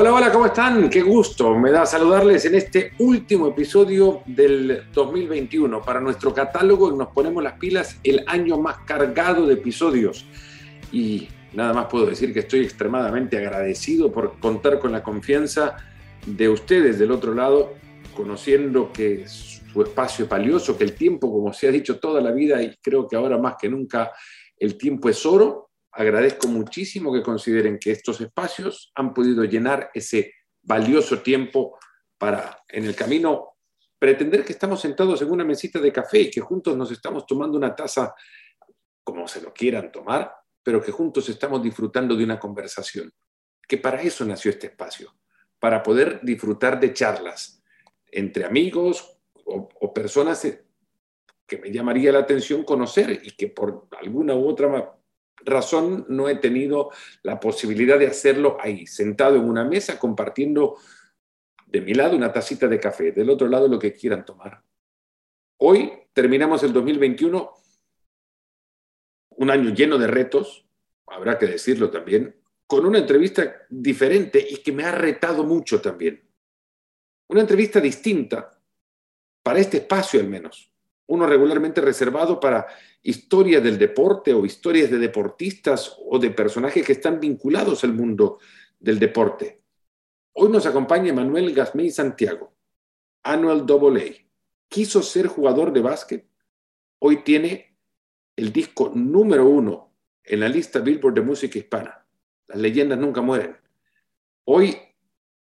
Hola, hola, ¿cómo están? Qué gusto me da saludarles en este último episodio del 2021 para nuestro catálogo nos ponemos las pilas el año más cargado de episodios. Y nada más puedo decir que estoy extremadamente agradecido por contar con la confianza de ustedes del otro lado, conociendo que su espacio es valioso, que el tiempo, como se ha dicho toda la vida y creo que ahora más que nunca, el tiempo es oro agradezco muchísimo que consideren que estos espacios han podido llenar ese valioso tiempo para, en el camino, pretender que estamos sentados en una mesita de café y que juntos nos estamos tomando una taza, como se lo quieran tomar, pero que juntos estamos disfrutando de una conversación. Que para eso nació este espacio, para poder disfrutar de charlas entre amigos o, o personas que me llamaría la atención conocer y que por alguna u otra razón no he tenido la posibilidad de hacerlo ahí, sentado en una mesa, compartiendo de mi lado una tacita de café, del otro lado lo que quieran tomar. Hoy terminamos el 2021, un año lleno de retos, habrá que decirlo también, con una entrevista diferente y que me ha retado mucho también. Una entrevista distinta, para este espacio al menos uno regularmente reservado para historias del deporte o historias de deportistas o de personajes que están vinculados al mundo del deporte. Hoy nos acompaña Manuel Gasmey Santiago, Anual AA. Quiso ser jugador de básquet. Hoy tiene el disco número uno en la lista Billboard de música hispana. Las leyendas nunca mueren. Hoy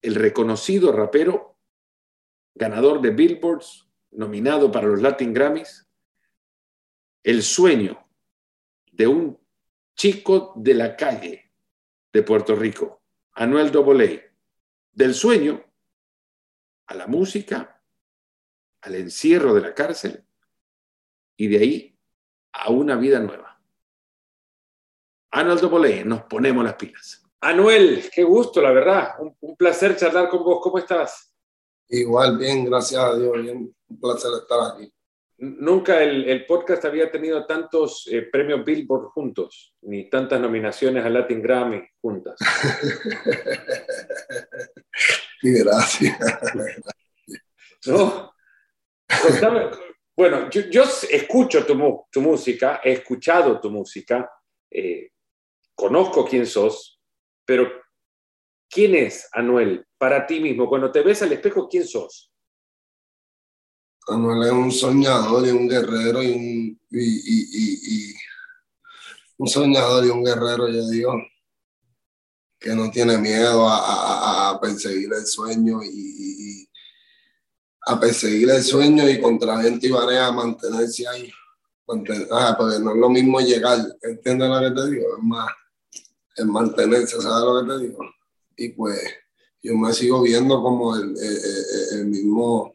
el reconocido rapero, ganador de Billboards, nominado para los Latin Grammys, el sueño de un chico de la calle de Puerto Rico, Anuel Doboley, del sueño a la música, al encierro de la cárcel y de ahí a una vida nueva. Anuel Doboley, nos ponemos las pilas. Anuel, qué gusto, la verdad. Un, un placer charlar con vos. ¿Cómo estás? Igual, bien, gracias a Dios, bien, un placer estar aquí. Nunca el, el podcast había tenido tantos eh, premios Billboard juntos, ni tantas nominaciones a Latin Grammy juntas. gracias. ¿No? Contame, bueno, yo, yo, escucho tu, tu, música, he escuchado tu música, eh, conozco quién sos, pero ¿quién es Anuel para ti mismo? Cuando te ves al espejo, ¿quién sos? Manuel es un soñador y un guerrero y un, un soñador y un guerrero, yo digo, que no tiene miedo a, perseguir el sueño y, a perseguir el sueño y contra gente y mantenerse ahí. porque no es lo mismo llegar, ¿entiendes lo que te digo? Es más, es mantenerse, ¿sabes lo que te digo? Y pues yo me sigo viendo como el, mismo,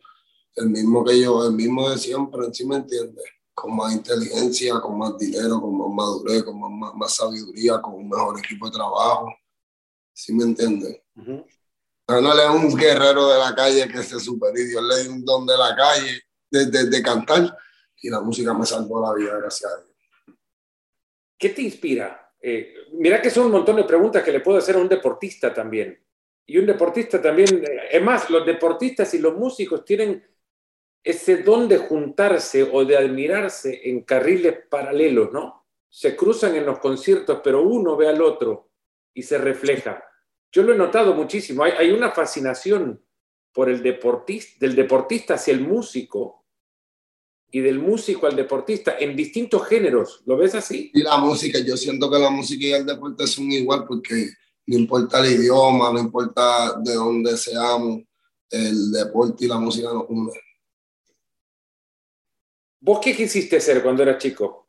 el mismo que yo, el mismo de siempre, ¿sí me entiendes? Con más inteligencia, con más dinero, con más madurez, con más, más, sabiduría, con un mejor equipo de trabajo. ¿Sí me entiendes? Uh No le es un guerrero de la calle que se supera y Dios le dio un don de la calle, de, de, cantar, y la música me salvó la vida, gracias a Dios. ¿Qué te inspira? Eh, mira que son un montón de preguntas que le puedo hacer a un deportista también y un deportista también, es más, los deportistas y los músicos tienen ese don de juntarse o de admirarse en carriles paralelos, ¿no? Se cruzan en los conciertos, pero uno ve al otro y se refleja. Yo lo he notado muchísimo. Hay, una fascinación por el deportista, del deportista hacia el músico y del músico al deportista en distintos géneros. ¿Lo ves así? Y la música, yo siento que la música y el deporte son igual porque no importa el idioma, no importa de dónde seamos, el deporte y la música nos unen. ¿Vos qué quisiste ser cuando eras chico?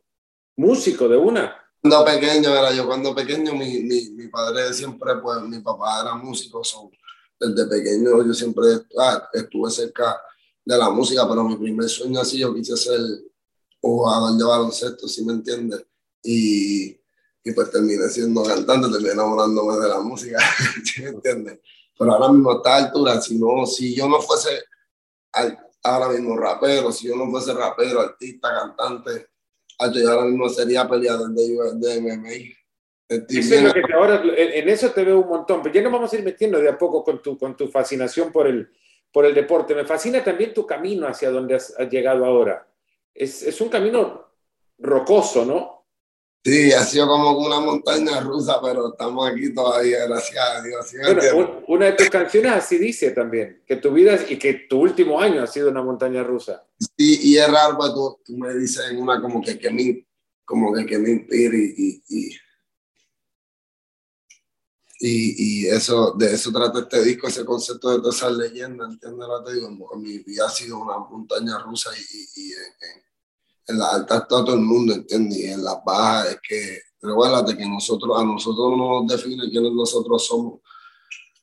¿Músico de una? Cuando pequeño era yo, cuando pequeño mi, mi, mi padre siempre, pues mi papá era músico, desde pequeño yo siempre ah, estuve cerca de la música, pero mi primer sueño así yo quise ser jugador de baloncesto, ¿sí me entiendes? Y y pues terminé siendo cantante, terminé enamorándome de la música, ¿me entiendes? Pero ahora mismo a esta altura, si, no, si yo no fuese ahora mismo rapero, si yo no fuese rapero, artista, cantante, yo ahora mismo sería peleador de, de MMA. ahora, en eso te veo un montón, pero ya nos vamos a ir metiendo de a poco con tu, con tu fascinación por el, por el deporte. Me fascina también tu camino hacia donde has, llegado ahora. Es, es, un camino rocoso, ¿no? Sí, ha sido como una montaña rusa, pero estamos aquí todavía, gracias a Dios. Bueno, una de tus canciones así dice también, que tu vida y que tu último año ha sido una montaña rusa. Sí, y es raro, pues, tú, tú me dices en una como que, que me, como que, que me inspire y, y, y, eso, de eso trata este disco, ese concepto de todas esas leyendas, ¿entiendes lo que te digo? Mi vida ha sido una montaña rusa y, y en, en las altas está todo el mundo, ¿entiendes? Y en las bajas es que, recuérdate que nosotros, a nosotros no nos define quiénes nosotros somos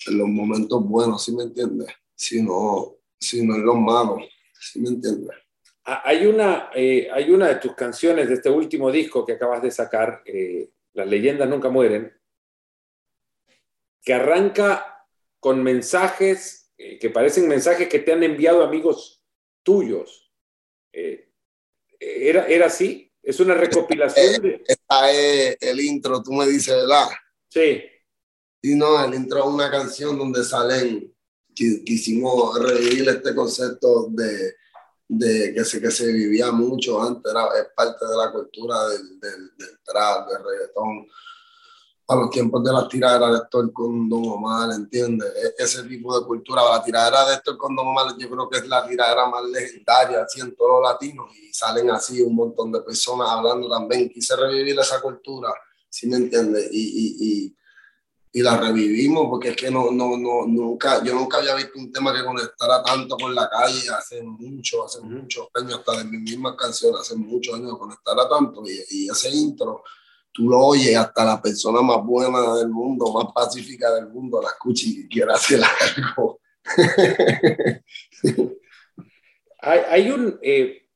en los momentos buenos, ¿sí me entiendes? Sino, sino en los malos, ¿sí me entiendes? Ah, hay una, eh, hay una de tus canciones de este último disco que acabas de sacar, eh, Las leyendas nunca mueren, que arranca con mensajes eh, que parecen mensajes que te han enviado amigos tuyos. ¿Era, ¿Era así? ¿Es una recopilación? De... Esta es el intro, tú me dices, ¿verdad? Sí. Sí, no, el intro es una canción donde salen, quisimos revivir este concepto de, de que, se, que se vivía mucho antes, era es parte de la cultura del, del, del trap, del reggaetón a los tiempos de las tiraderas de Héctor con Don Omar, ¿entiendes? E-, ese tipo de cultura, la tiradera de Héctor con Don Omar yo creo que es la tiradera más legendaria, así en todos los latinos, y salen así un montón de personas hablando también. Quise revivir esa cultura, ¿sí me entiendes? Y, y, y, y, la revivimos porque es que no, no, no, nunca, yo nunca había visto un tema que conectara tanto con la calle hace mucho, hace muchos años, hasta de mis mismas canciones, hace muchos años conectara tanto, y, y ese intro tú lo oyes hasta la persona más buena del mundo, más pacífica del mundo, la escucha y quiere hacer algo. hay, un, eh,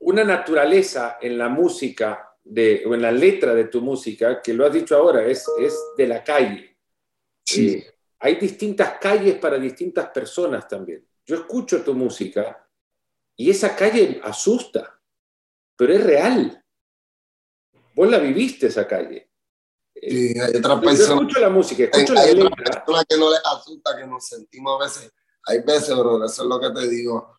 una naturaleza en la música de, o en la letra de tu música, que lo has dicho ahora, es, es de la calle. Eh, hay distintas calles para distintas personas también. Yo escucho tu música y esa calle asusta, pero es real. Vos la viviste esa calle. Sí, hay otras personas. Yo escucho la música, escucho hay, la hay personas que no les asusta, que nos sentimos a veces. Hay veces, bro, eso es lo que te digo.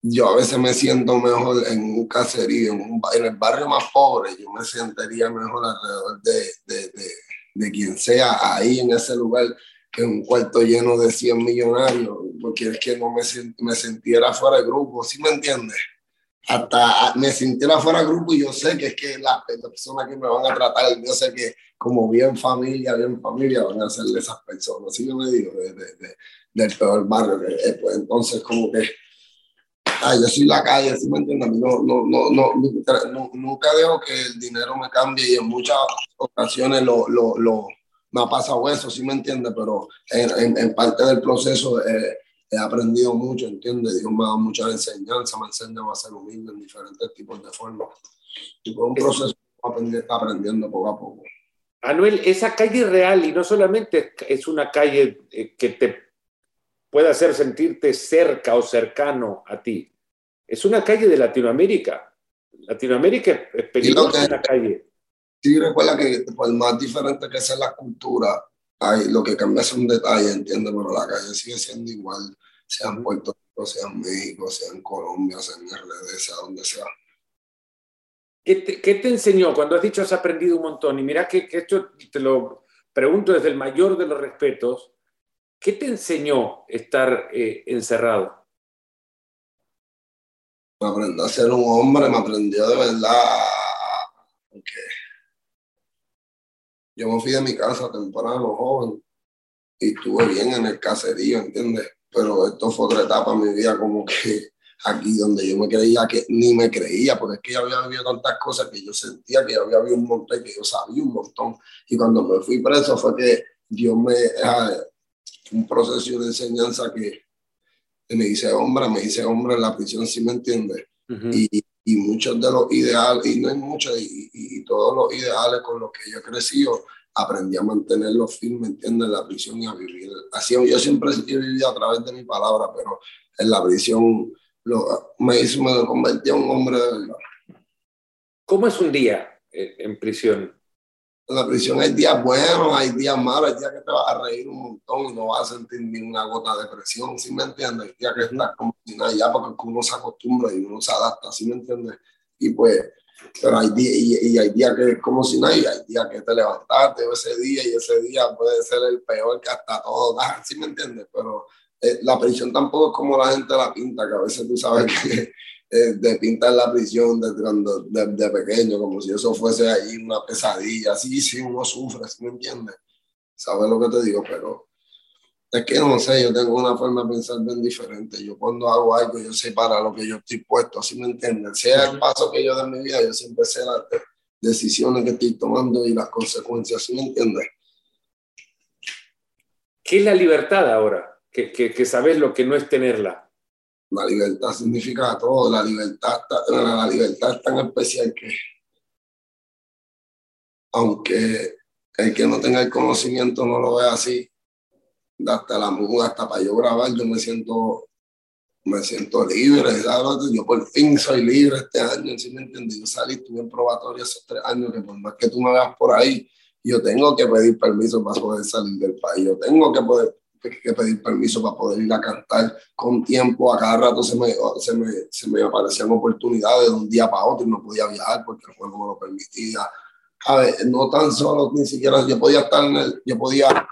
Yo a veces me siento mejor en un caserío, en, un, en el barrio más pobre, yo me sentiría mejor alrededor de, de, de, de quien sea ahí en ese lugar que un cuarto lleno de 100 millonarios, porque es que no me, me sintiera fuera de grupo, ¿sí me entiendes? Hasta me sintiera fuera grupo y yo sé que es que las personas que me van a tratar, yo sé que como bien familia, bien familia, van a ser de esas personas. Así yo me digo, de, de, del peor barrio. Que, pues, entonces, como que, ay, yo soy la calle, ¿sí me entiendes? No, no, no, no, nunca dejo que el dinero me cambie y en muchas ocasiones lo, lo, lo me ha pasado eso, ¿sí me entiendes? Pero en, en, parte del proceso... Eh, he aprendido mucho, ¿entiendes? Dios me ha dado muchas enseñanzas, me ha enseñado a ser humilde en diferentes tipos de formas. Y fue un proceso aprendiendo poco a poco. Anuel, esa calle real, y no solamente es una calle eh, que te pueda hacer sentirte cerca o cercano a ti, es una calle de Latinoamérica. Latinoamérica es peligrosa la calle. Sí, recuerda que por más diferente que sea la cultura, hay, lo que cambia es un detalle, entiendo, pero la calle sigue siendo igual, sea en Puerto Rico, sea en México, sea en Colombia, sea en RD, sea donde sea. ¿Qué te, ¿Qué te, enseñó? Cuando has dicho has aprendido un montón, y mira que, que, esto te lo pregunto desde el mayor de los respetos, ¿qué te enseñó estar eh, encerrado? Me aprendió a ser un hombre, me aprendió de verdad, yo me fui de mi casa temprano, joven, y estuve bien en el caserío, ¿entiendes? Pero esto fue otra etapa en mi vida, como que aquí donde yo me creía que ni me creía, porque es que yo había vivido tantas cosas que yo sentía que yo había vivido un montón, que yo sabía un montón. Y cuando me fui preso fue que Dios me, un proceso de enseñanza que, me hice hombre, me hice hombre en la prisión, si me entiendes? y, y muchos de los ideales, y no hay muchos, y, todos los ideales con los que yo he crecido, aprendí a mantenerlos firmes, ¿entiendes? En la prisión y a vivir. Así yo siempre he vivido a través de mi palabra, pero en la prisión lo, me, hizo, me convertí en un hombre de verdad. ¿Cómo es un día en prisión? La prisión hay días buenos, hay días malos, hay días que te vas a reír un montón y no vas a sentir ninguna gota de presión, ¿sí me entiendes? Hay días que estás como si nada ya porque uno se acostumbra y uno se adapta, ¿sí me entiendes? Y pues, pero hay días, y, hay días que es como si nada y hay días que te levantaste ese día y ese día puede ser el peor que hasta todo ¿sí me entiendes? Pero eh, la prisión tampoco es como la gente la pinta, que a veces tú sabes que eh, de pintar la prisión de, de, pequeño, como si eso fuese ahí una pesadilla. Sí, sí, uno sufre, ¿sí me entiendes? ¿Sabes lo que te digo? Pero es que no sé, yo tengo una forma de pensar bien diferente. Yo cuando hago algo, yo sé para lo que yo estoy puesto, ¿sí me entiendes? Sea el paso que yo de mi vida, yo siempre sé las decisiones que estoy tomando y las consecuencias, ¿sí me entiendes? ¿Qué es la libertad ahora? Que, que, que sabes lo que no es tenerla. La libertad significa todo. La libertad, la libertad es tan especial que, aunque el que no tenga el conocimiento no lo vea así, hasta la muda, hasta para yo grabar, yo me siento, me siento libre, Yo por fin soy libre este año, ¿sí me entiendes? Yo salí, estuve en probatoria esos tres años, que por más que tú me veas por ahí, yo tengo que pedir permiso para poder salir del país, yo tengo que poder que pedir permiso para poder ir a cantar con tiempo. A cada rato se me, se me, se me aparecían oportunidades de un día para otro y no podía viajar porque el juego me lo permitía. A ver, no tan solo, ni siquiera yo podía estar en el, yo podía,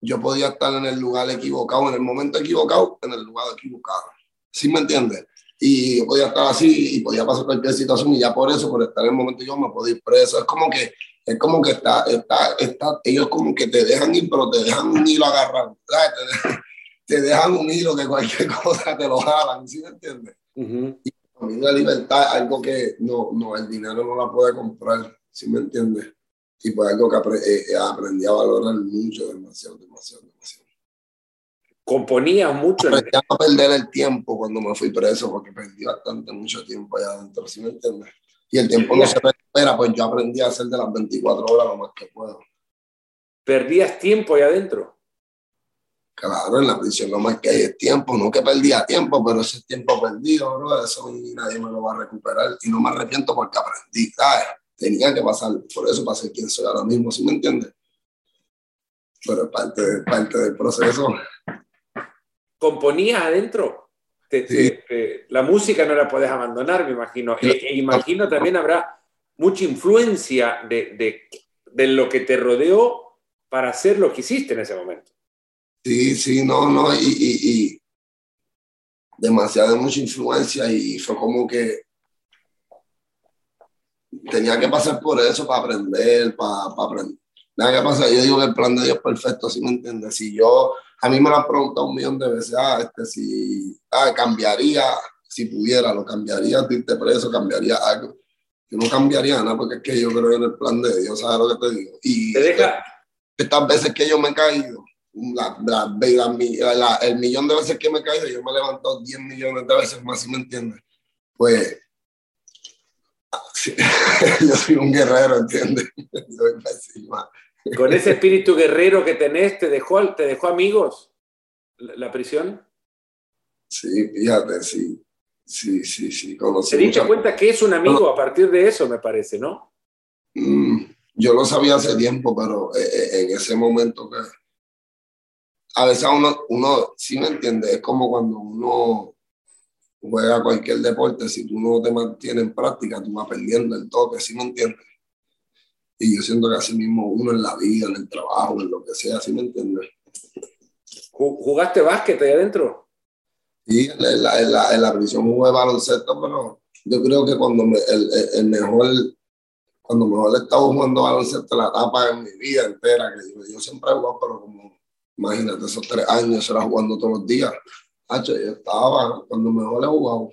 yo podía estar en el lugar equivocado, en el momento equivocado, en el lugar equivocado. ¿Sí me entiendes? Y yo podía estar así y podía pasar cualquier situación y ya por eso, por estar en el momento yo me podía ir preso. Es como que es como que está, está, está, ellos como que te dejan ir, pero te dejan un hilo agarrado, te, dejan un hilo que cualquier cosa te lo jalan, ¿sí me entiendes? Y a mí la libertad es algo que no, no, el dinero no la puede comprar, ¿sí me entiendes? Y pues algo que eh, aprendí a valorar mucho, demasiado, demasiado. Componía mucho. Aprendí a perder el tiempo cuando me fui preso, porque perdí bastante, mucho tiempo allá adentro, ¿sí me entiendes? Y el tiempo no se recupera, pues yo aprendí a hacer de las 24 horas lo más que puedo. ¿Perdías tiempo ahí adentro? Claro, en la prisión lo más que hay es tiempo, no que perdía tiempo, pero ese tiempo perdido, bro, eso nadie me lo va a recuperar y no me arrepiento porque aprendí, ¿sabes? Tenía que pasar, por eso pasé quien soy ahora mismo, ¿sí me entiendes? Pero es parte, parte del proceso. ¿Componías adentro? la música no la puedes abandonar, me imagino. E, e, imagino también habrá mucha influencia de, de, lo que te rodeó para hacer lo que hiciste en ese momento. Sí, sí, no, no, y, y, demasiada mucha influencia y fue como que tenía que pasar por eso para aprender, para, para aprender. Nada que pasa, yo digo que el plan de Dios es perfecto, ¿sí me entiendes? Si yo a mí me lo han preguntado un millón de veces, ah, este, si ah, cambiaría, si pudiera, lo cambiaría, irte preso, cambiaría algo. Yo no cambiaría nada porque es que yo creo en el plan de Dios, ¿sabes lo que te digo? Y ¿Te deja? estas veces que yo me he caído, la, la, el millón de veces que me he caído, yo me he levantado 10 millones de veces más, si me entiendes? Pues yo soy un guerrero, ¿entiendes? soy pésima. Con ese espíritu guerrero que tenés, ¿te dejó, te dejó amigos la, prisión? Sí, fíjate, sí. Sí, sí, sí. Te diste cuenta que es un amigo a partir de eso, me parece, ¿no? Mm, yo lo sabía hace tiempo, pero eh, eh, en ese momento que... A veces uno, uno, sí me entiende, es como cuando uno juega cualquier deporte, si tú no te mantienes en práctica, tú vas perdiendo el toque, ¿sí me entiendes? Y yo siento que así mismo uno en la vida, en el trabajo, en lo que sea, ¿sí me entiendes? ¿Jugaste básquet ahí adentro? Sí, en la, en la, en la prisión jugué baloncesto, pero yo creo que cuando me, el, el, mejor, cuando mejor he estado jugando baloncesto, la etapa en mi vida entera, que yo, yo siempre he jugado, pero como, imagínate, esos tres años era jugando todos los días. Hacho, yo estaba, cuando mejor he jugado,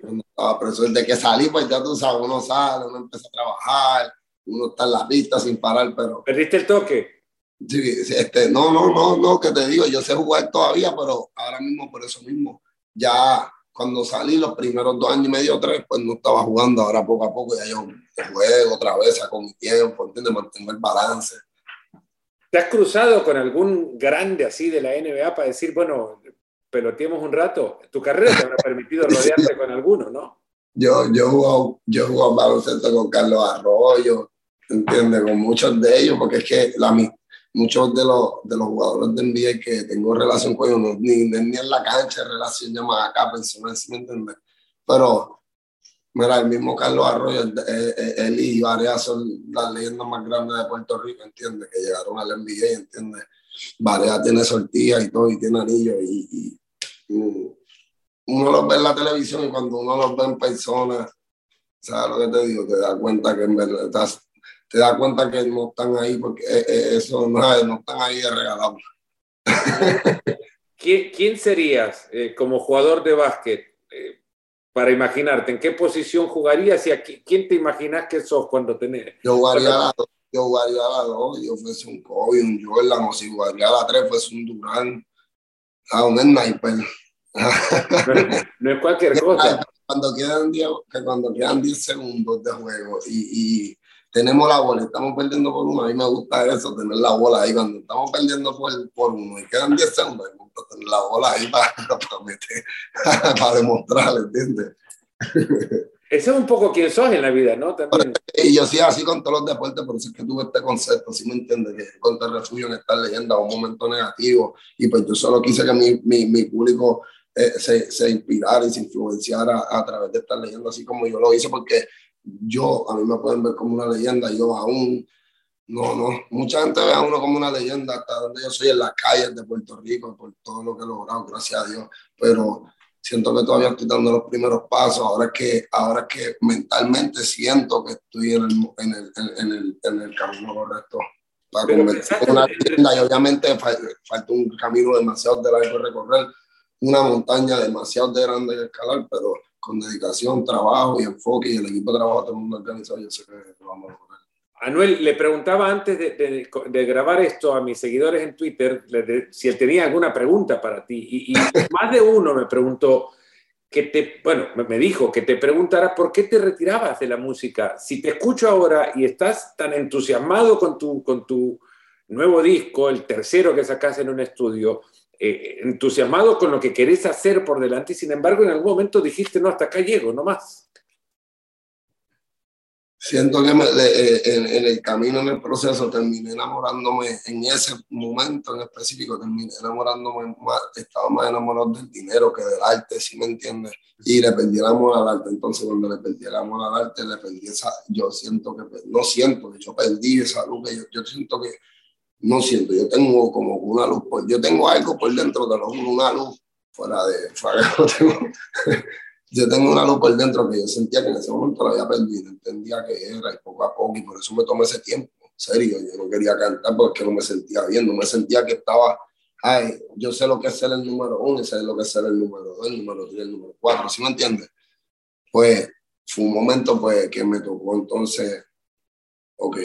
cuando estaba preso, desde que salí, pues ya tú sabes, uno sale, uno empieza a trabajar, uno está en la pista sin parar, pero... ¿Perdiste el toque? Sí, este, no, no, no, no, que te digo, yo sé jugar todavía, pero ahora mismo por eso mismo, ya cuando salí los primeros dos años y medio, tres, pues no estaba jugando, ahora poco a poco ya yo juego otra vez con mi tiempo, ¿entiendes? Mantengo el balance. ¿Te has cruzado con algún grande así de la NBA para decir, bueno, peloteemos un rato? Tu carrera te habrá permitido rodearte con alguno, ¿no? yo, yo, jugado, yo jugado baloncesto con Carlos Arroyo, ¿entiendes? Con muchos de ellos, porque es que la, muchos de los, de los jugadores de NBA que tengo relación con ellos, ni, ni en la cancha, relación ya más acá, personal, ¿sí me entiendes? Pero, mira, el mismo Carlos Arroyo, él y varias son las leyendas más grandes de Puerto Rico, ¿entiendes? Que llegaron al NBA, ¿entiendes? Varea tiene sortija y todo, y tiene anillos, y, y, uno los ve en la televisión y cuando uno los ve en persona, ¿sabes lo que te digo? Te das cuenta que en verdad estás te das cuenta que no están ahí porque eh, eh, eso no, no están ahí de regalado. ¿Quién, serías eh, como jugador de básquet? para imaginarte, ¿en qué posición jugarías y a quién te imaginas que sos cuando tenés? Yo jugaría a la yo jugaría a la dos, yo fuese un Kobe, un Jordan, o si jugaría a la tres, fuese un Durán, a un sniper. no, es cualquier cosa. Cuando quedan 10, cuando quedan 10 segundos de juego y, y tenemos la bola, estamos perdiendo por uno, a mí me gusta eso, tener la bola ahí, cuando estamos perdiendo por, por uno y quedan 10 segundos, me gusta tener la bola ahí para, para, meter, para demostrar, ¿entiendes? Ese es un poco quien sos en la vida, ¿no? También. Y yo sí, así con todos los deportes, por eso es que tuve este concepto, ¿sí me entiendes? Que contra el refugio en esta leyenda, un momento negativo, y pues yo solo quise que mi, mi, mi público eh, se, se, inspirara y se influenciara a, a través de esta leyenda, así como yo lo hice, porque yo, a mí me pueden ver como una leyenda, yo aún, no, no, mucha gente ve a uno como una leyenda hasta donde yo soy en las calles de Puerto Rico, por todo lo que he logrado, gracias a Dios, pero siento que todavía estoy dando los primeros pasos, ahora es que, ahora que mentalmente siento que estoy en el, en el, en el, en el camino correcto para convertirme en una leyenda. Y obviamente falta un camino demasiado de largo recorrer, una montaña demasiado de grande de escalar, pero con dedicación, trabajo y enfoque y el equipo de trabajo todo el mundo organizado, yo sé que lo vamos a lograr. Anuel, le preguntaba antes de, de, de, grabar esto a mis seguidores en Twitter si él tenía alguna pregunta para ti. Y, y más de uno me preguntó, que te, bueno, me dijo que te preguntara por qué te retirabas de la música. Si te escucho ahora y estás tan entusiasmado con tu, con tu nuevo disco, el tercero que sacas en un estudio, eh, entusiasmado con lo que querés hacer por delante y sin embargo en algún momento dijiste, no, hasta acá llego, no más. Siento que eh, en, el camino, en el proceso, terminé enamorándome, en ese momento en específico, terminé enamorándome más, estaba más enamorado del dinero que del arte, si me entiendes? Y le perdí el amor al arte, entonces cuando le perdí el amor al arte, le perdí esa, yo siento que, no siento que yo perdí esa luz, yo, yo siento que no siento, yo tengo como una luz, por, yo tengo algo por dentro de lo una luz fuera de, fuera tengo, yo tengo una luz por dentro que yo sentía que en ese momento la había perdido, entendía que era y poco a poco y por eso me tomé ese tiempo, en serio, yo no quería cantar porque no me sentía bien, no me sentía que estaba, ay, yo sé lo que es ser el número uno y sé lo que es ser el número dos, el número tres, el número cuatro, ¿sí me entiendes? Pues fue un momento pues que me tocó entonces, ok,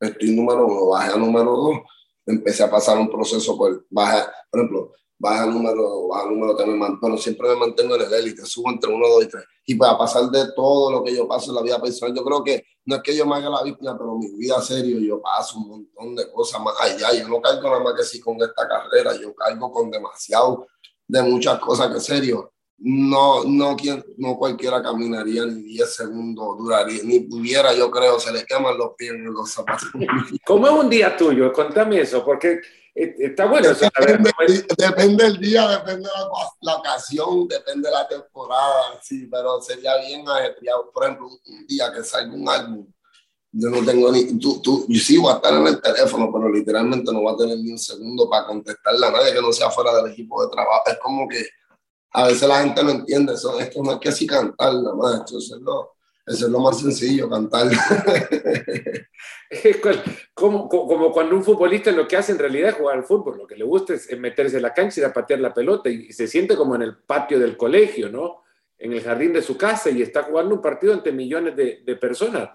estoy número uno, bajé a número dos, empecé a pasar un proceso por, baja, por ejemplo, baja número, baja número tres, bueno, siempre me mantengo en el élite, subo entre uno, dos y tres. Y para pasar de todo lo que yo paso en la vida personal, yo creo que no es que yo me haga la víctima, pero mi vida serio, yo paso un montón de cosas más allá. Yo no cargo nada más que sí con esta carrera, yo cargo con demasiado de muchas cosas que serio no, no, no cualquiera caminaría ni 10 segundos, duraría, ni pudiera, yo creo, se le queman los pies en los zapatos. ¿Cómo es un día tuyo? Contame eso, porque eh, está bueno. Depende, depende del día, depende de la, ocasión, depende de la temporada, sí, pero sería bien ajetreado. Por ejemplo, un día que salga un álbum, yo no tengo ni, tú, tú, yo sí voy a estar en el teléfono, pero literalmente no voy a tener ni un segundo para contestarle a nadie que no sea fuera del equipo de trabajo. Es como que a veces la gente no entiende eso, esto no es que así cantar nada más, eso es lo, eso es lo más sencillo, cantar. como, como cuando un futbolista lo que hace en realidad es jugar al fútbol, lo que le gusta es meterse en la cancha y a patear la pelota y, se siente como en el patio del colegio, ¿no? En el jardín de su casa y está jugando un partido ante millones de, de personas.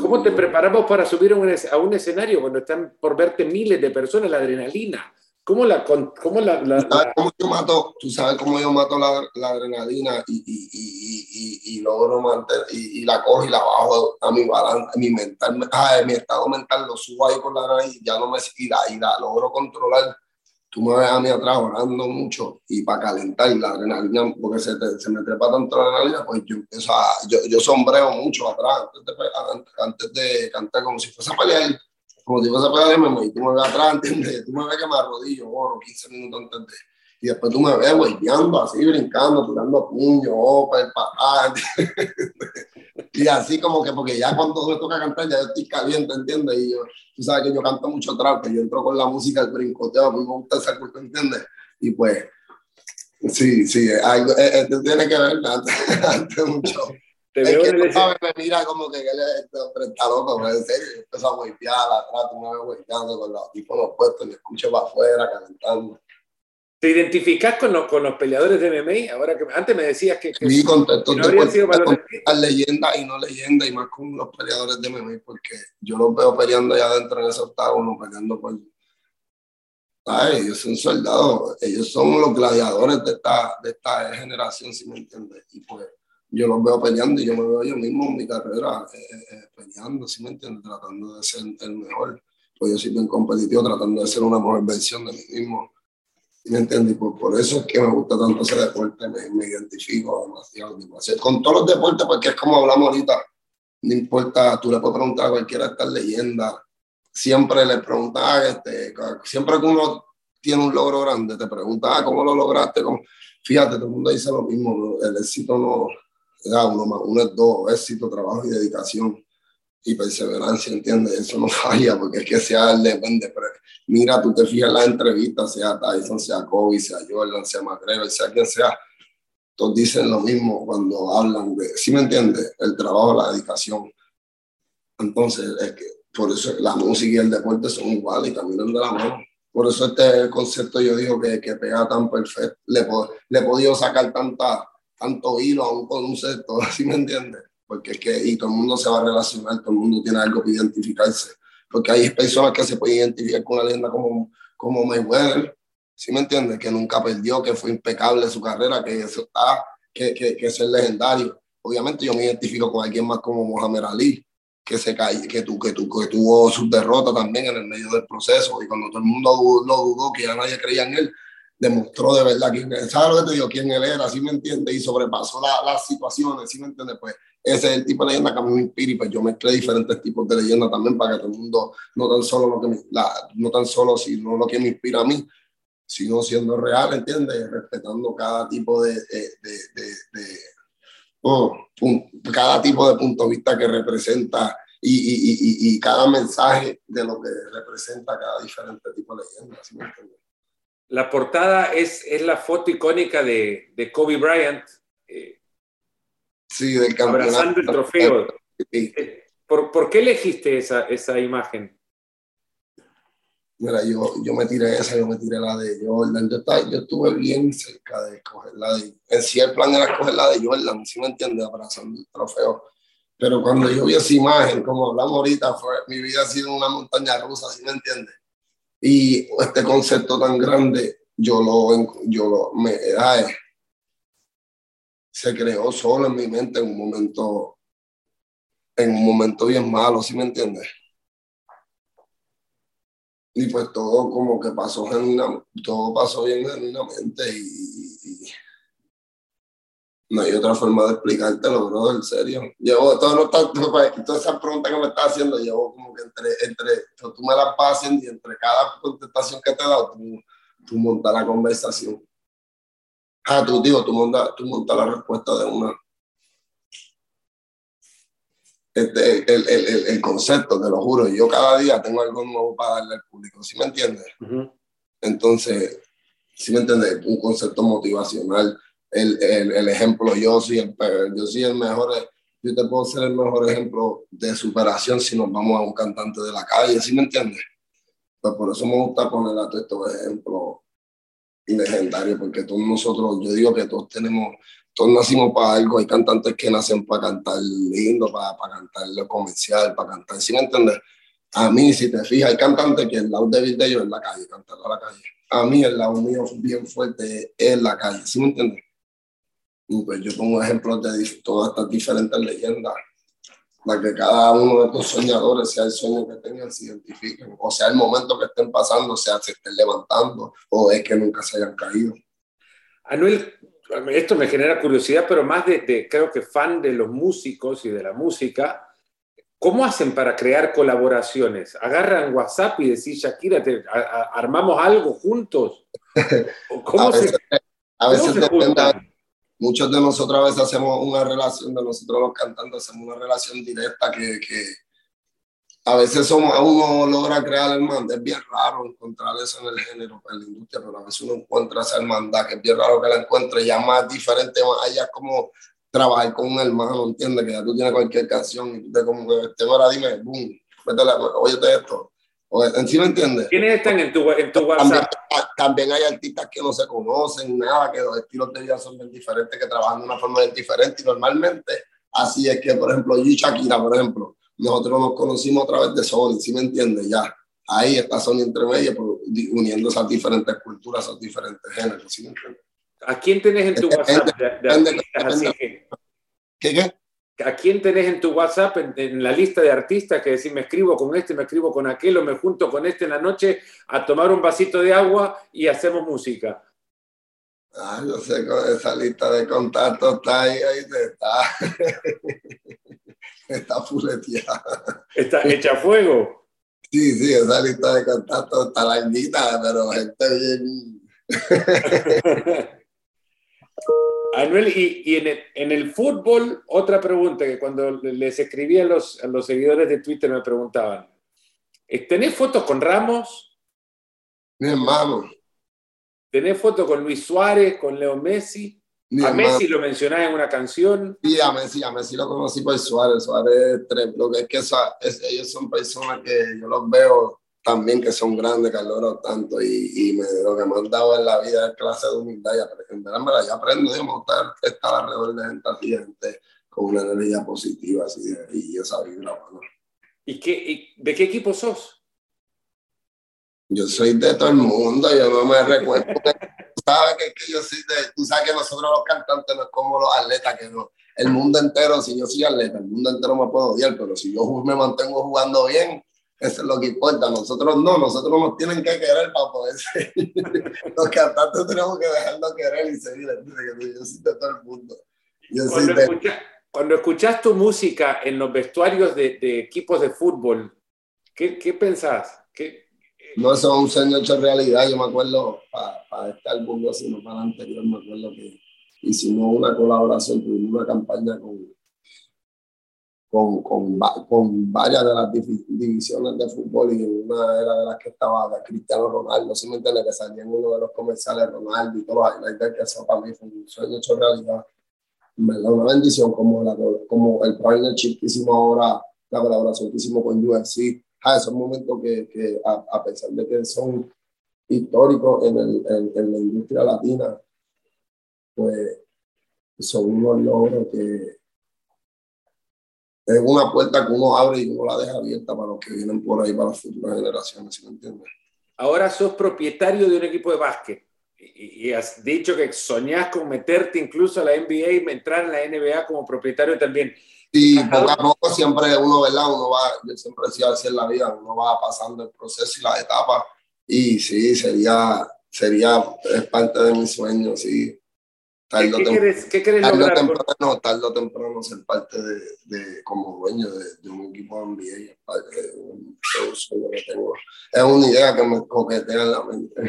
¿Cómo te preparamos para subir a un, a un escenario cuando están por verte miles de personas, la adrenalina? ¿Cómo la, cómo la, la, ¿Tú, sabes cómo yo mato, tú sabes cómo yo mato la, la adrenalina y, y, y, y, logro mantener, y, la cojo y la bajo a mi balance, a mi mental, a mi estado mental lo subo ahí con la nariz, ya no me, y la, y la logro controlar. Tú me ves a mí atrás orando mucho y para calentar la adrenalina, porque se, se me trepa tanto la adrenalina, pues yo empiezo a, yo, yo sombreo mucho atrás antes de, antes de cantar como si fuese a pelear, como si fuese a pelear y tú me ves atrás, ¿entiendes? Tú me ves que me arrodillo, oro 15 minutos antes de, y después tú me ves guayando así, brincando, tirando puños, opa, papá, y así como que, porque ya cuando me toca cantar ya estoy caliente, ¿entiendes? Y yo, tú sabes que yo canto mucho trap, que yo entro con la música, el brincoteo, me gusta esa cosa, ¿entiendes? Y pues, sí, sí, algo, eh, eh tiene que ver antes, mucho. Te es que tú sabes, me mira como que él este está loco, pero en serio, yo empiezo a golpear atrás, tú me ves golpeando con los audífonos puestos, me escucho para afuera, calentando. ¿Te identificás con los, con los peleadores de MMA? Ahora que antes me decías que, que sí, contento, no habría sido para los leyenda y no leyenda y más con los peleadores de MMA porque yo los veo peleando allá adentro en ese octágono, peleando por... Ay, ellos son soldados, ellos son los gladiadores de esta, de esta generación, si me entiendes. Y pues yo los veo peleando y yo me veo yo mismo en mi carrera eh, eh, eh, peleando, si me entiendes, tratando de ser el mejor. Pues yo soy bien competitivo, tratando de ser una mejor versión de mí mismo ¿Me entiendes? Por, por eso es que me gusta tanto ese deporte, me, identifico demasiado. Con todos los deportes, porque es como hablamos ahorita, no importa, tú le puedes preguntar a cualquiera estas leyendas, siempre le preguntas, este, siempre que uno tiene un logro grande, te pregunta, ah, ¿cómo lo lograste? Fíjate, todo el mundo dice lo mismo, el éxito no, uno más uno es dos, éxito, trabajo y dedicación y perseverancia, ¿entiendes? Eso no falla, porque es que sea depende. Pero mira, tú te fijas en las entrevistas, sea Tyson, sea Kobe, sea Jordan, sea McGregor, sea quien sea, todos dicen lo mismo cuando hablan de, ¿sí me entiendes? El trabajo, la dedicación. Entonces, es que por eso la música y el deporte son iguales y caminan de la mano. Por eso este concepto yo digo que, que pega tan perfecto. Le, le he podido sacar tanta, tanto hilo a un concepto, ¿sí me entiendes? porque es que y todo el mundo se va a relacionar, todo el mundo tiene algo que identificarse, porque hay personas que se pueden identificar con una leyenda como, como Mayweather, ¿sí me entiendes? Que nunca perdió, que fue impecable su carrera, que eso está, que, que, que es el legendario. Obviamente yo me identifico con alguien más como Mohamed Ali, que se cae, que, tu, que, tu, que tuvo su derrota también en el medio del proceso y cuando todo el mundo lo dudó, que ya nadie creía en él, demostró de verdad quién ¿sabes lo que te digo? quién él era, ¿sí me entiendes? Y sobrepasó las situaciones, ¿sí me entiendes? Pues ese es el tipo de leyenda que a mí me inspira y pues yo mezclé diferentes tipos de leyendas también para que todo el mundo, no tan solo lo que me, la, no tan solo sino lo que me inspira a mí, sino siendo real, ¿entiendes? Respetando cada tipo de, oh, cada tipo de punto de vista que representa y, y, cada mensaje de lo que representa cada diferente tipo de leyenda, ¿sí me entiendes? La portada es, es la foto icónica de, de Kobe Bryant. Eh, Sí, del campeonato. Abrazando el trofeo. Eh, ¿Por, ¿Por, qué elegiste esa, esa imagen? Mira, yo, yo me tiré esa, yo me tiré la de Jordan. Yo, estaba, yo estuve bien cerca de escoger la de. En sí, el plan era escoger la de Jordan, ¿sí me entiendes? Abrazando el trofeo. Pero cuando yo vi esa imagen, como hablamos ahorita, fue, mi vida ha sido una montaña rusa, ¿sí me entiendes? Y este concepto tan grande, yo lo, yo lo, me, ay, se creó solo en mi mente en un momento, en un momento bien malo, ¿sí me entiendes? Y pues todo como que pasó genuinamente, todo pasó bien genuinamente y, no hay otra forma de explicártelo, bro, en serio. Llevo todo todas esas preguntas que me estás haciendo, llevo como que entre, entre, tú me las vas haciendo y entre cada contestación que te he dado, tú, tú montas la conversación. Ah, tú, digo, tú montas tú monta la respuesta de una. Este, el, el, el, concepto, te lo juro. Yo cada día tengo algo nuevo para darle al público, ¿sí me entiendes? Entonces, ¿sí me entiendes? Un concepto motivacional. El, el, ejemplo, yo soy el, yo soy el mejor, yo te puedo ser el mejor ejemplo de superación si nos vamos a un cantante de la calle, ¿sí me entiendes? Pues por eso me gusta poner a todos estos ejemplos legendario, porque todos nosotros, yo digo que todos tenemos, todos nacimos para algo, hay cantantes que nacen para cantar lindo, para, para cantar lo comercial, para cantar, ¿sí me entiendes? A mí, si te fijas, hay cantantes que el lado débil de ellos es la calle, cantar a la calle. A mí el lado mío bien fuerte es la calle, ¿sí me entiendes? Pues yo pongo ejemplos de todas estas diferentes leyendas. para que cada uno de estos soñadores, sea el sueño que tengan, se identifiquen, o sea el momento que estén pasando, sea se estén levantando, o es que nunca se hayan caído. Anuel, esto me genera curiosidad, pero más de, creo que fan de los músicos y de la música, ¿cómo hacen para crear colaboraciones? ¿Agarran WhatsApp y decís, Shakira, te, armamos algo juntos? ¿Cómo a veces, a veces muchos de nosotros a veces hacemos una relación, de nosotros los cantantes hacemos una relación directa que, que a veces somos, uno logra crear hermandad, es bien raro encontrar eso en el género, en la industria, pero a veces uno encuentra esa hermandad, que es bien raro que la encuentre, ya más diferente, más allá es como trabajar con un hermano, ¿entiendes? Que ya tú tienes cualquier canción y tú te como que, te ahora dime, boom, oye esto, ¿En sí me entiendes? ¿Quiénes están en tu, en tu WhatsApp? También, hay artistas que no se conocen, nada, que los estilos de vida son bien diferentes, que trabajan de una forma bien diferente. Y normalmente, así es que, por ejemplo, yo y Shakira, por ejemplo, nosotros nos conocimos a través de Sony, ¿sí me entiendes? Ya, ahí está Sony entre medio, pues, uniendo esas diferentes culturas, esos diferentes géneros, ¿sí me entiendes? ¿A quién tenés en tu WhatsApp? ¿Qué, qué? ¿A quién tenés en tu WhatsApp, en, la lista de artistas que decís, me escribo con este, me escribo con aquel, o me junto con este en la noche a tomar un vasito de agua y hacemos música? Ah, yo sé, con esa lista de contactos está ahí, ahí está. está fuleteada. ¿Está hecha a fuego? Sí, sí, esa lista de contactos está larguita, pero gente bien... Anuel, y, en, el, fútbol, otra pregunta que cuando les escribí a los, los seguidores de Twitter me preguntaban, ¿tenés fotos con Ramos? Mi hermano. ¿Tenés fotos con Luis Suárez, con Leo Messi? a Messi lo mencionás en una canción. Sí, a Messi, a Messi lo conocí por Suárez. Suárez, lo que es que ellos son personas que yo los veo también que son grandes, que logrado tanto y, y me, lo que me han dado en la vida es clase de humildad y en verdad, ya aprendo a estar, estar alrededor de gente así, gente con una energía positiva así, y esa vibra, ¿Y, qué, de qué equipo sos? Yo soy de todo el mundo, yo no me recuerdo. sabes que, que, yo soy de, tú sabes que nosotros los cantantes no es como los atletas, que no, el mundo entero, si yo soy atleta, el mundo entero me puede odiar, pero si yo me mantengo jugando bien, eso es lo que importa. Nosotros no, nosotros nos tienen que querer para poder seguir. Los cantantes tenemos que dejarnos querer y seguir. Yo de todo el mundo. cuando, escuchas tu música en los vestuarios de, equipos de fútbol, ¿qué, qué pensás? ¿Qué, no, eso es un sueño hecho realidad. Yo me acuerdo, para, para este álbum, sino para el anterior, me acuerdo que hicimos una colaboración, tuvimos una campaña con con, con, con, varias de las divisiones de fútbol y una era de las que estaba Cristiano Ronaldo, ¿sí me entiendes? Que salía en uno de los comerciales Ronaldo y todo los que eso para mí fue un sueño hecho realidad. Una bendición como, la, como el partnership que hicimos ahora, la colaboración que hicimos con UFC. Ah, esos momentos que, que a, a, pesar de que son históricos en, el, en, en la industria latina, pues son unos logros que es una puerta que uno abre y uno la deja abierta para los que vienen por ahí, para las futuras generaciones, ¿sí me entiendes? Ahora sos propietario de un equipo de básquet y, has dicho que soñás con meterte incluso a la NBA y entrar en la NBA como propietario también. Sí, poco a poco siempre uno, ¿verdad? Uno va, yo siempre decía así en la vida, uno va pasando el proceso y las etapas y sí, sería, sería, es parte de mi sueño, sí ¿Qué, quieres, ¿Qué, quieres, lograr? Temprano, tarde o temprano ser parte de, de como dueño de, de, un equipo de NBA. Es, un, es una idea que me coquetea en la mente.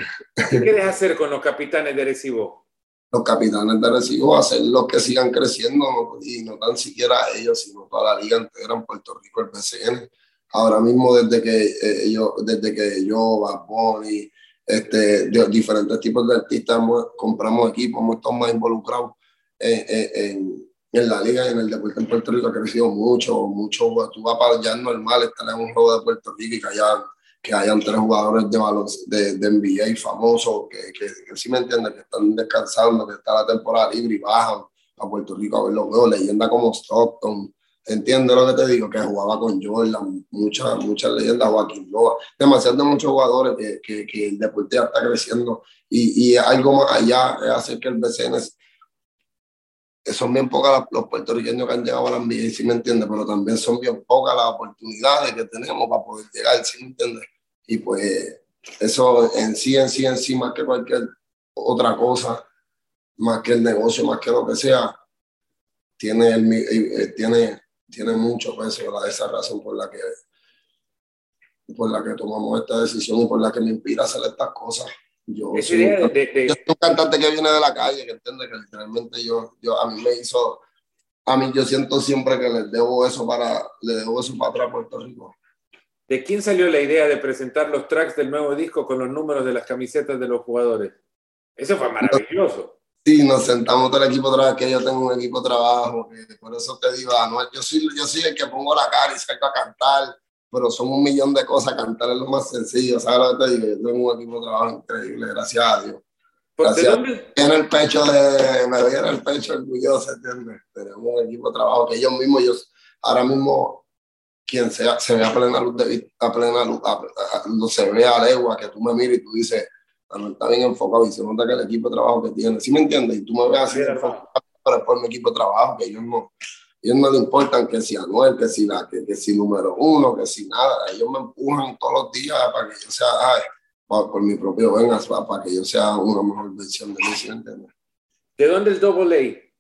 ¿Qué quieres hacer con los capitanes de Recibo? Los capitanes de Recibo, hacer los que sigan creciendo y no tan siquiera ellos, sino toda la liga entera en Puerto Rico, el BCN. Ahora mismo, desde que eh, ellos, desde que yo, Bad y este, de diferentes tipos de artistas, compramos equipos, hemos estado más involucrados en, en, la liga y en el deporte en Puerto Rico ha crecido mucho, mucho. Tú vas para ya normal estar en un juego de Puerto Rico y que hayan, que hayan tres jugadores de, de, de NBA famosos que, que, que sí me entienden, que están descansando, que está la temporada libre y bajan a Puerto Rico a ver los juegos, leyenda como Stockton, Entiendo lo que te digo, que jugaba con Jordan, muchas, muchas leyendas, Joaquín Noah, demasiados de muchos jugadores que, que, que, el deporte está creciendo y, y algo más allá es hacer que el BCN son bien pocas los puertorriqueños que han llegado a la NBA, ¿sí me entiendes? Pero también son bien pocas las oportunidades que tenemos para poder llegar, ¿sí me entiendes? Y pues eso en sí, en sí, en sí, más que cualquier otra cosa, más que el negocio, más que lo que sea, tiene, el, eh, eh, tiene, tiene mucho peso, ¿verdad? Esa razón por la que por la que tomamos esta decisión y por la que me inspira a hacer estas cosas. Yo soy, un, un cantante que viene de la calle, que entiende que literalmente yo, yo, a mí me hizo, a mí yo siento siempre que les debo eso para, le debo eso para atrás a Puerto Rico. ¿De quién salió la idea de presentar los tracks del nuevo disco con los números de las camisetas de los jugadores? Eso fue maravilloso. Sí, nos sentamos todo el equipo de trabajo, que yo tengo un equipo de trabajo, que por eso te digo, Anuel, yo soy, yo soy el que pongo la cara y salgo a cantar, pero son un millón de cosas, cantar es lo más sencillo, ¿sabes lo que te digo? Yo tengo un equipo de trabajo increíble, gracias a Dios. Gracias? En el pecho de, me en el pecho orgulloso, ¿entiendes? Tenemos un equipo de trabajo que ellos mismos, ellos, ahora mismo, quien sea, se ve a plena luz, de, a plena luz, a, se ve a legua, que tú me miras y tú dices, está bien enfocado y se nota que el equipo de trabajo que tiene, ¿sí me entiendes? Y tú me ves así, enfocado, por mi equipo de trabajo, que ellos no, ellos no le importan que si Anuel, que si, la, que, que si número uno, que si nada. Ellos me empujan todos los días para que yo sea, ay, por, mi propio vengas, para, para, que yo sea una mejor versión de mí, ¿sí entiendes? ¿De dónde el doble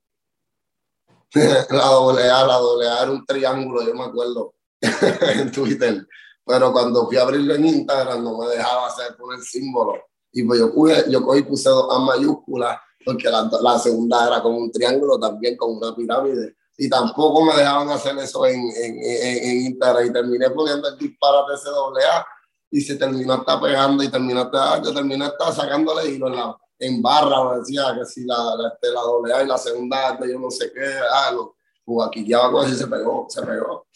A? la doble A, la doble A era un triángulo, yo me acuerdo, en Twitter. Pero cuando fui a abrirlo en Instagram no me dejaba hacer poner símbolo. Y pues yo, yo cogí puse dos A mayúsculas, porque la, la segunda era como un triángulo también, con una pirámide y tampoco me dejaban hacer eso en, en, en, Instagram y terminé poniendo el disparate ese doble A y se terminó hasta pegando y terminó hasta, yo terminé hasta sacándole hilo en, la, en barra, decía que si la, la, este, la doble A y la segunda yo no sé qué, ah, lo, aquí ya va y se pegó, se pegó.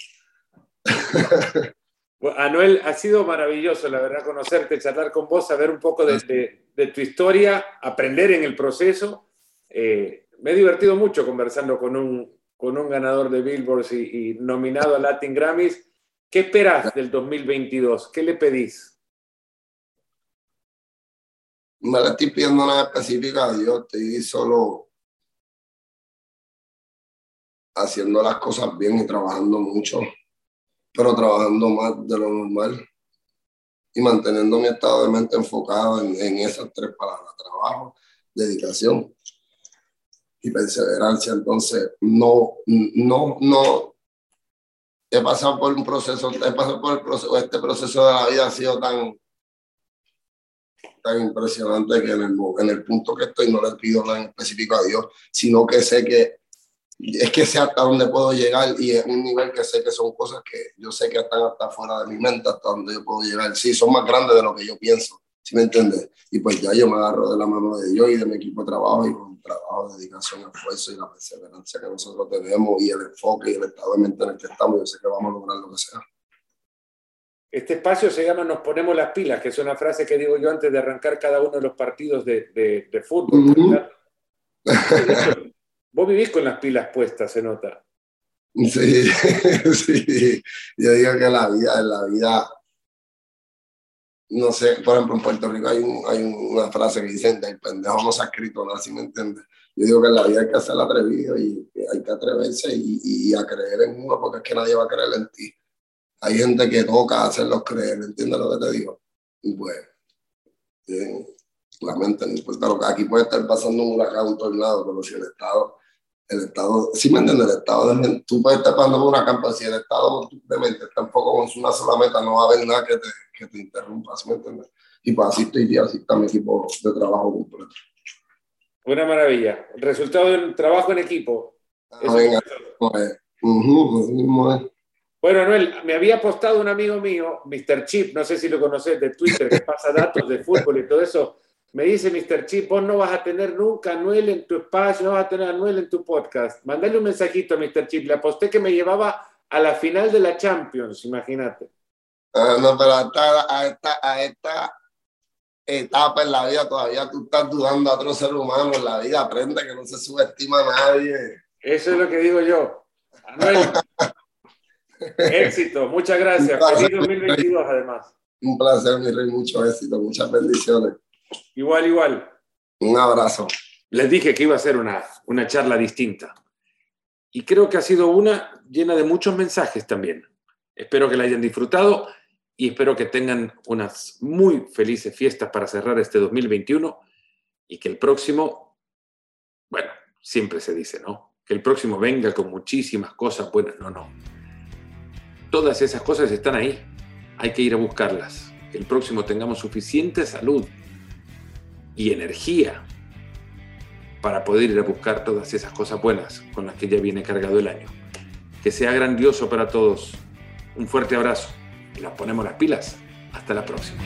Anuel, ha sido maravilloso, la verdad, conocerte, charlar con vos, saber un poco de, de, de tu historia, aprender en el proceso. Eh, me he divertido mucho conversando con un, con un ganador de Billboard y, nominado a Latin Grammys. ¿Qué esperas del 2022? ¿Qué le pedís? No le estoy pidiendo nada específico a Dios, estoy solo haciendo las cosas bien y trabajando mucho, pero trabajando más de lo normal y manteniendo mi estado de mente enfocado en, en esas tres palabras, trabajo, dedicación y perseverancia. Entonces, no, no, no, he pasado por un proceso, he pasado por el proceso, este proceso de la vida ha sido tan, tan impresionante que en el, en el punto que estoy no le pido nada en específico a Dios, sino que sé que es que sé hasta dónde puedo llegar y es un nivel que sé que son cosas que yo sé que están hasta fuera de mi mente, hasta donde yo puedo llegar. Sí, son más grandes de lo que yo pienso, ¿sí me entiendes? Y pues ya yo me agarro de la mano de Dios y de mi equipo de trabajo y trabajo, dedicación, esfuerzo y la perseverancia que nosotros tenemos y el enfoque y el estado de mente en el que estamos, yo sé que vamos a lograr lo que sea. Este espacio se llama Nos ponemos las pilas, que es una frase que digo yo antes de arrancar cada uno de los partidos de, de, de fútbol. vos vivís con las pilas puestas, se nota. Sí, sí. Yo digo que la vida, la vida no sé, por ejemplo, en Puerto Rico hay, hay una frase que dicen, el pendejo no se ha escrito nada, ¿sí me entiendes? Yo digo que en la vida hay que ser atrevido y hay que atreverse y, y, a creer en uno porque es que nadie va a creer en ti. Hay gente que toca hacerlos creer, ¿entiendes lo que te digo? Y pues, eh, la mente no importa lo aquí puede estar pasando un huracán, un tornado, pero si el Estado el Estado, si me entiendes, el Estado, de, tú puedes estar pasando por una campa, si el Estado de mente está un poco con una sola meta, no va a haber nada que te, que te interrumpa, ¿sí me entiendes? Y pues así estoy, así está mi equipo de trabajo completo. Una maravilla. El resultado de un trabajo en equipo. Ah, venga, pues, Bueno, Noel, me había apostado un amigo mío, Mr. Chip, no sé si lo conoces de Twitter, que pasa datos de fútbol y todo eso me dice Mr. Chip, vos no vas a tener nunca a Noel en tu espacio, no vas a tener a Noel en tu podcast. Mandale un mensajito a Mr. Chip. Le aposté que me llevaba a la final de la Champions, imagínate. Ah, no, pero a esta, a, esta, etapa en la vida todavía tú estás dudando a otro ser humano en la vida. Aprende que no se subestima a nadie. Eso es lo que digo yo. Anuel, éxito, muchas gracias. Feliz 2022 además. Un placer, mi rey, mucho éxito, muchas bendiciones. Igual, igual. Un abrazo. Les dije que iba a ser una, una charla distinta. y creo que ha sido una llena de muchos mensajes también. Espero que la hayan disfrutado y espero que tengan unas muy felices fiestas para cerrar este 2021 y que el próximo, bueno, siempre se dice, ¿no? Que el próximo venga con muchísimas cosas buenas. No, no. Todas esas cosas están ahí. Hay que ir a buscarlas. Que el próximo tengamos suficiente salud y energía para poder ir a buscar todas esas cosas buenas con las que ya viene cargado el año. Que sea grandioso para todos. Un fuerte abrazo y nos ponemos las pilas. Hasta la próxima.